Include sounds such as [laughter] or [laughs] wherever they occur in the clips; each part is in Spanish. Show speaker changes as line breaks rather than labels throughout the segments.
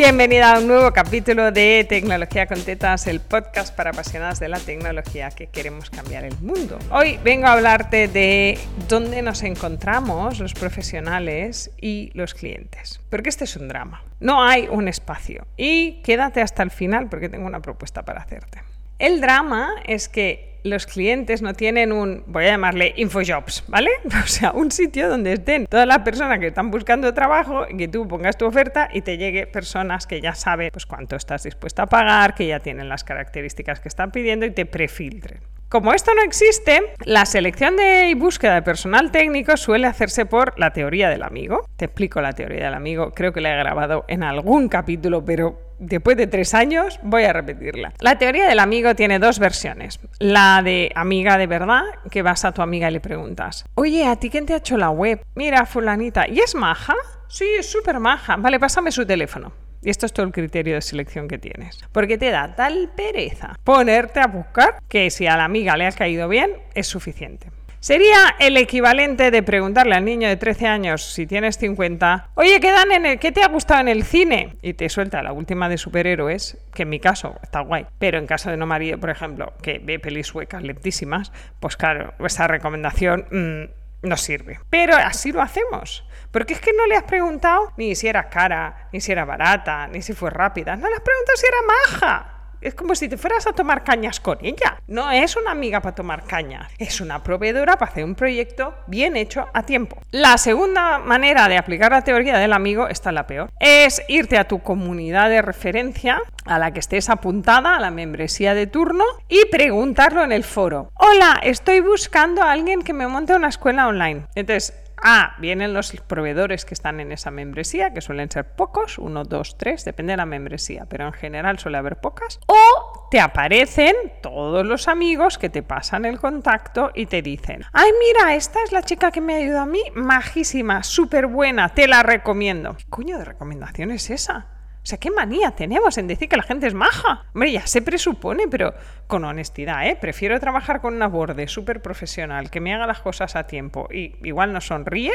Bienvenida a un nuevo capítulo de Tecnología con Tetas, el podcast para apasionadas de la tecnología que queremos cambiar el mundo. Hoy vengo a hablarte de dónde nos encontramos los profesionales y los clientes, porque este es un drama. No hay un espacio y quédate hasta el final porque tengo una propuesta para hacerte. El drama es que los clientes no tienen un, voy a llamarle InfoJobs, ¿vale? [laughs] O sea, un sitio donde estén todas las personas que están buscando trabajo, y que tú pongas tu oferta y te llegue personas que ya saben pues, cuánto estás dispuesta a pagar, que ya tienen las características que están pidiendo y te prefiltren. Como esto no existe, la selección de y búsqueda de personal técnico suele hacerse por la teoría del amigo. Te explico la teoría del amigo, creo que la he grabado en algún capítulo, pero después de tres años voy a repetirla. La teoría del amigo tiene dos versiones. La de amiga de verdad, que vas a tu amiga y le preguntas, oye, ¿a ti quién te ha hecho la web? Mira, fulanita, ¿y es maja? Sí, es súper maja. Vale, pásame su teléfono. Y esto es todo el criterio de selección que tienes. Porque te da tal pereza ponerte a buscar que si a la amiga le has caído bien, es suficiente. Sería el equivalente de preguntarle al niño de 13 años si tienes 50, oye, ¿qué, dan en el, ¿qué te ha gustado en el cine? Y te suelta la última de superhéroes, que en mi caso está guay, pero en caso de no marido, por ejemplo, que ve pelis suecas lentísimas, pues claro, esa recomendación mm, no sirve. Pero así lo hacemos. Porque es que no le has preguntado ni si era cara, ni si era barata, ni si fue rápida. No le has preguntado si era maja. Es como si te fueras a tomar cañas con ella. No es una amiga para tomar cañas, es una proveedora para hacer un proyecto bien hecho a tiempo. La segunda manera de aplicar la teoría del amigo, está la peor, es irte a tu comunidad de referencia a la que estés apuntada, a la membresía de turno, y preguntarlo en el foro. Hola, estoy buscando a alguien que me monte una escuela online. Entonces, Ah, vienen los proveedores que están en esa membresía, que suelen ser pocos, uno, dos, tres, depende de la membresía, pero en general suele haber pocas. O te aparecen todos los amigos que te pasan el contacto y te dicen, ay, mira, esta es la chica que me ayudado a mí, majísima, súper buena, te la recomiendo. ¿Qué coño de recomendación es esa? Sea, qué manía tenemos en decir que la gente es maja. Hombre, ya se presupone, pero con honestidad, ¿eh? Prefiero trabajar con una borde súper profesional, que me haga las cosas a tiempo y igual no sonríe,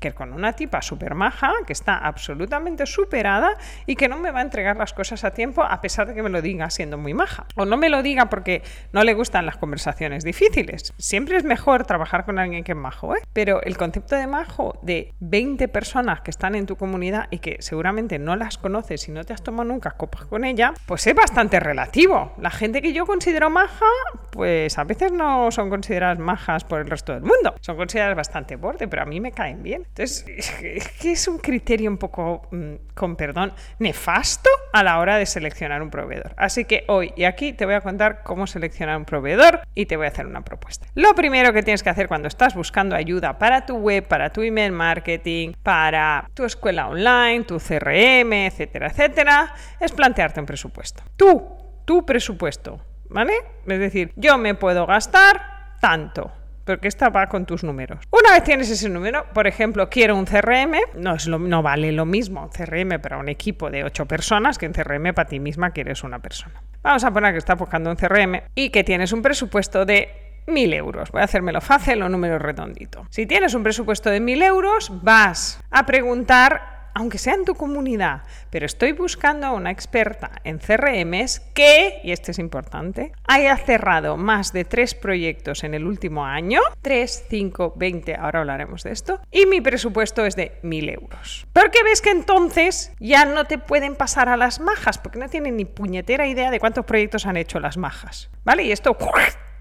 que con una tipa súper maja, que está absolutamente superada y que no me va a entregar las cosas a tiempo a pesar de que me lo diga siendo muy maja. O no me lo diga porque no le gustan las conversaciones difíciles. Siempre es mejor trabajar con alguien que es majo, ¿eh? Pero el concepto de majo de 20 personas que están en tu comunidad y que seguramente no las conoces si no te has tomado nunca copas con ella, pues es bastante relativo. La gente que yo considero maja, pues a veces no son consideradas majas por el resto del mundo. Son consideradas bastante borde, pero a mí me caen bien. Entonces, es que es un criterio un poco, mm, con perdón, nefasto a la hora de seleccionar un proveedor. Así que hoy y aquí te voy a contar cómo seleccionar un proveedor y te voy a hacer una propuesta. Lo primero que tienes que hacer cuando estás buscando ayuda para tu web, para tu email marketing, para tu escuela online, tu CRM, etcétera, etcétera, es plantearte un presupuesto. Tú, tu presupuesto, ¿vale? Es decir, yo me puedo gastar tanto porque esta va con tus números. Una vez tienes ese número, por ejemplo, quiero un CRM, no, es lo, no vale lo mismo un CRM para un equipo de 8 personas que un CRM para ti misma que eres una persona. Vamos a poner que estás buscando un CRM y que tienes un presupuesto de 1.000 euros. Voy a hacérmelo fácil, un número redondito. Si tienes un presupuesto de 1.000 euros, vas a preguntar aunque sea en tu comunidad, pero estoy buscando a una experta en CRMs que, y este es importante, haya cerrado más de tres proyectos en el último año, 3, 5, 20, ahora hablaremos de esto, y mi presupuesto es de 1.000 euros. Porque ves que entonces ya no te pueden pasar a las majas, porque no tienen ni puñetera idea de cuántos proyectos han hecho las majas, ¿vale? Y esto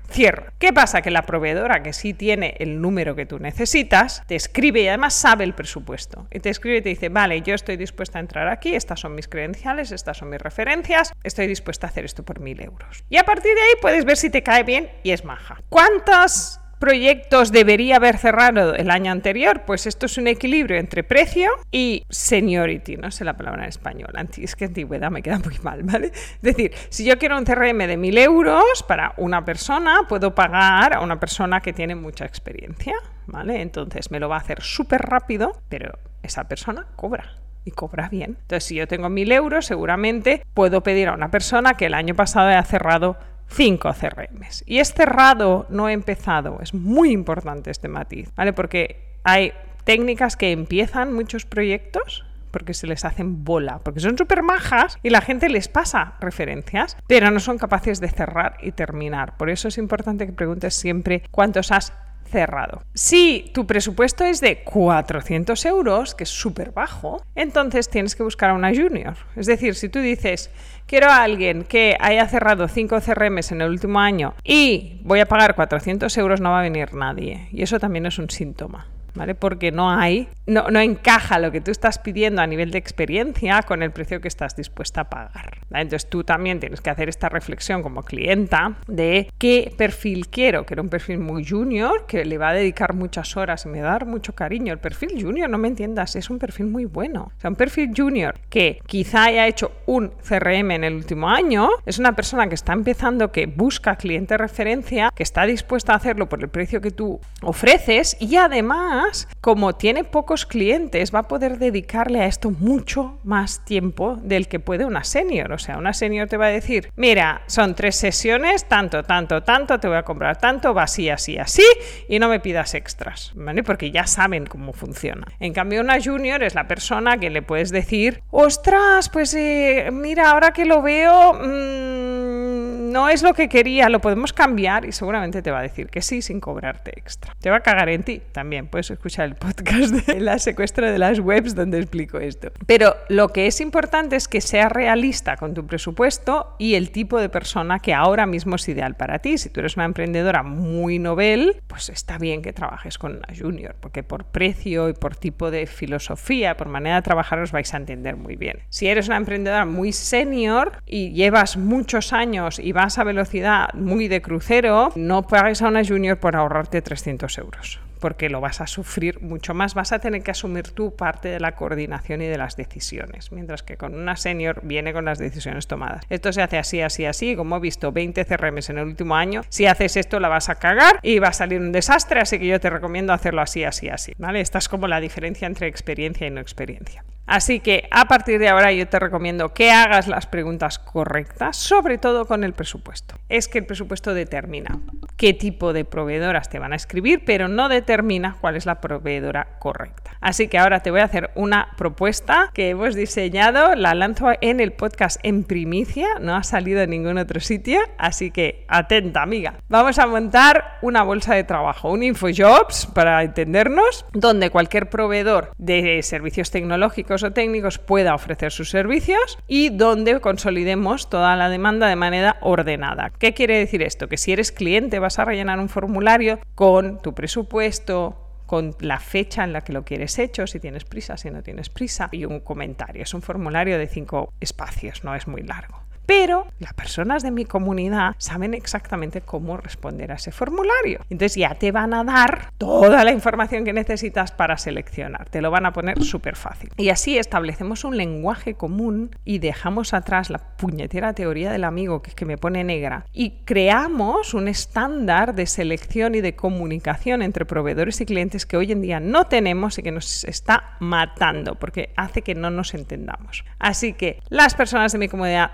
cierra. ¿Qué pasa? Que la proveedora que sí tiene el número que tú necesitas, te escribe y además sabe el presupuesto. Y te escribe y te dice, vale, yo estoy dispuesta a entrar aquí, estas son mis credenciales, estas son mis referencias, estoy dispuesta a hacer esto por mil euros. Y a partir de ahí puedes ver si te cae bien y es maja. ¿Cuántas proyectos debería haber cerrado el año anterior? Pues esto es un equilibrio entre precio y seniority, no sé la palabra en español, es que antigüedad me queda muy mal, ¿vale? Es decir, si yo quiero un CRM de 1.000 euros para una persona, puedo pagar a una persona que tiene mucha experiencia, ¿vale? Entonces me lo va a hacer súper rápido, pero esa persona cobra y cobra bien. Entonces, si yo tengo 1.000 euros, seguramente puedo pedir a una persona que el año pasado haya cerrado cinco CRMs. Y es cerrado, no empezado. Es muy importante este matiz, ¿vale? Porque hay técnicas que empiezan muchos proyectos porque se les hacen bola, porque son súper majas y la gente les pasa referencias, pero no son capaces de cerrar y terminar. Por eso es importante que preguntes siempre cuántos has cerrado. Si tu presupuesto es de 400 euros, que es súper bajo, entonces tienes que buscar a una junior. Es decir, si tú dices, quiero a alguien que haya cerrado 5 CRMs en el último año y voy a pagar 400 euros, no va a venir nadie. Y eso también es un síntoma. ¿Vale? Porque no hay, no, no, encaja lo que tú estás pidiendo a nivel de experiencia con el precio que estás dispuesta a pagar. Entonces tú también tienes que hacer esta reflexión como clienta de qué perfil quiero. Quiero un perfil muy junior que le va a dedicar muchas horas y me va a dar mucho cariño. El perfil junior, no me entiendas, es un perfil muy bueno. O sea, un perfil junior que quizá haya hecho un CRM en el último año, es una persona que está empezando, que busca cliente referencia, que está dispuesta a hacerlo por el precio que tú ofreces y además como tiene pocos clientes, va a poder dedicarle a esto mucho más tiempo del que puede una senior. O sea, una senior te va a decir, mira, son tres sesiones, tanto, tanto, tanto, te voy a comprar tanto, va así, así, así, y no me pidas extras, ¿vale? Porque ya saben cómo funciona. En cambio, una junior es la persona que le puedes decir, ostras, pues eh, mira, ahora que lo veo... Mmm, no es lo que quería, lo podemos cambiar y seguramente te va a decir que sí sin cobrarte extra. Te va a cagar en ti también. Puedes escuchar el podcast de la secuestra de las webs donde explico esto. Pero lo que es importante es que seas realista con tu presupuesto y el tipo de persona que ahora mismo es ideal para ti. Si tú eres una emprendedora muy novel, pues está bien que trabajes con una junior, porque por precio y por tipo de filosofía, por manera de trabajar os vais a entender muy bien. Si eres una emprendedora muy senior y llevas muchos años y vas a velocidad muy de crucero, no pagues a una junior por ahorrarte 300 euros porque lo vas a sufrir mucho más, vas a tener que asumir tu parte de la coordinación y de las decisiones, mientras que con una senior viene con las decisiones tomadas. Esto se hace así, así, así, como he visto 20 CRMs en el último año, si haces esto la vas a cagar y va a salir un desastre, así que yo te recomiendo hacerlo así, así, así, ¿vale? Esta es como la diferencia entre experiencia y no experiencia. Así que a partir de ahora yo te recomiendo que hagas las preguntas correctas, sobre todo con el presupuesto. Es que el presupuesto determina qué tipo de proveedoras te van a escribir, pero no determina cuál es la proveedora correcta. Así que ahora te voy a hacer una propuesta que hemos diseñado, la lanzo en el podcast en primicia, no ha salido en ningún otro sitio, así que atenta amiga. Vamos a montar una bolsa de trabajo, un InfoJobs para entendernos, donde cualquier proveedor de servicios tecnológicos o técnicos pueda ofrecer sus servicios y donde consolidemos toda la demanda de manera ordenada. ¿Qué quiere decir esto? Que si eres cliente vas a rellenar un formulario con tu presupuesto, con la fecha en la que lo quieres hecho, si tienes prisa, si no tienes prisa, y un comentario. Es un formulario de cinco espacios, no es muy largo pero las personas de mi comunidad saben exactamente cómo responder a ese formulario. Entonces ya te van a dar toda la información que necesitas para seleccionar, te lo van a poner súper fácil. Y así establecemos un lenguaje común y dejamos atrás la puñetera teoría del amigo que es que me pone negra y creamos un estándar de selección y de comunicación entre proveedores y clientes que hoy en día no tenemos y que nos está matando porque hace que no nos entendamos. Así que las personas de mi comunidad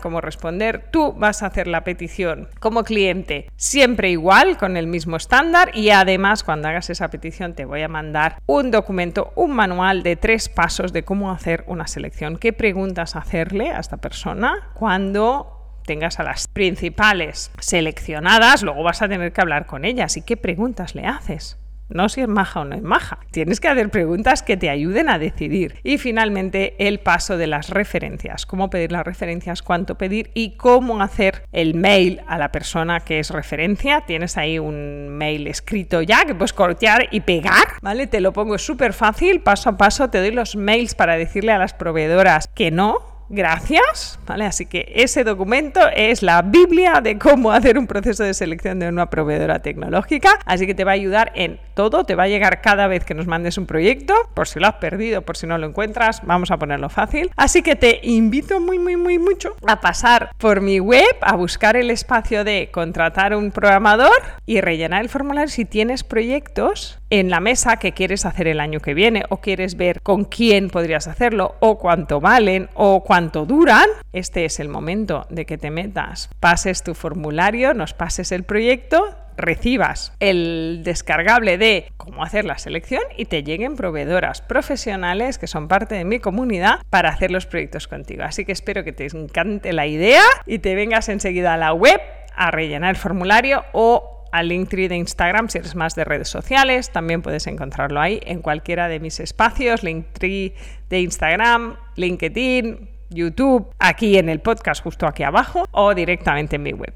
cómo responder, tú vas a hacer la petición como cliente siempre igual, con el mismo estándar y además cuando hagas esa petición te voy a mandar un documento, un manual de tres pasos de cómo hacer una selección, qué preguntas hacerle a esta persona cuando tengas a las principales seleccionadas, luego vas a tener que hablar con ellas. Y qué preguntas le haces no si es maja o no es maja. Tienes que hacer preguntas que te ayuden a decidir. Y finalmente el paso de las referencias. Cómo pedir las referencias, cuánto pedir y cómo hacer el mail a la persona que es referencia. Tienes ahí un mail escrito ya que puedes cortear y pegar, ¿vale? Te lo pongo súper fácil, paso a paso. Te doy los mails para decirle a las proveedoras que no, gracias, ¿vale? Así que ese documento es la Biblia de cómo hacer un proceso de selección de una proveedora tecnológica, así que te va a ayudar en todo, te va a llegar cada vez que nos mandes un proyecto, por si lo has perdido, por si no lo encuentras, vamos a ponerlo fácil. Así que te invito muy, muy, muy mucho a pasar por mi web, a buscar el espacio de contratar un programador y rellenar el formulario si tienes proyectos en la mesa que quieres hacer el año que viene o quieres ver con quién podrías hacerlo o cuánto valen o cuánto duran, este es el momento de que te metas, pases tu formulario, nos pases el proyecto, recibas el descargable de cómo hacer la selección y te lleguen proveedoras profesionales que son parte de mi comunidad para hacer los proyectos contigo. Así que espero que te encante la idea y te vengas enseguida a la web a rellenar el formulario o al Linktree de Instagram si eres más de redes sociales. También puedes encontrarlo ahí en cualquiera de mis espacios, Linktree de Instagram, LinkedIn, YouTube, aquí en el podcast justo aquí abajo o directamente en mi web.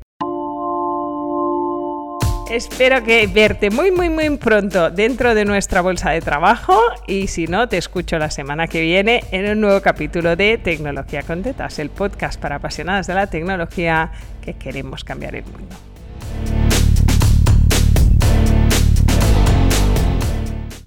Espero verte muy muy muy pronto dentro de nuestra bolsa de trabajo y si no te escucho la semana que viene en un nuevo capítulo de Tecnología con Tetas, el podcast para apasionadas de la tecnología que queremos cambiar el mundo.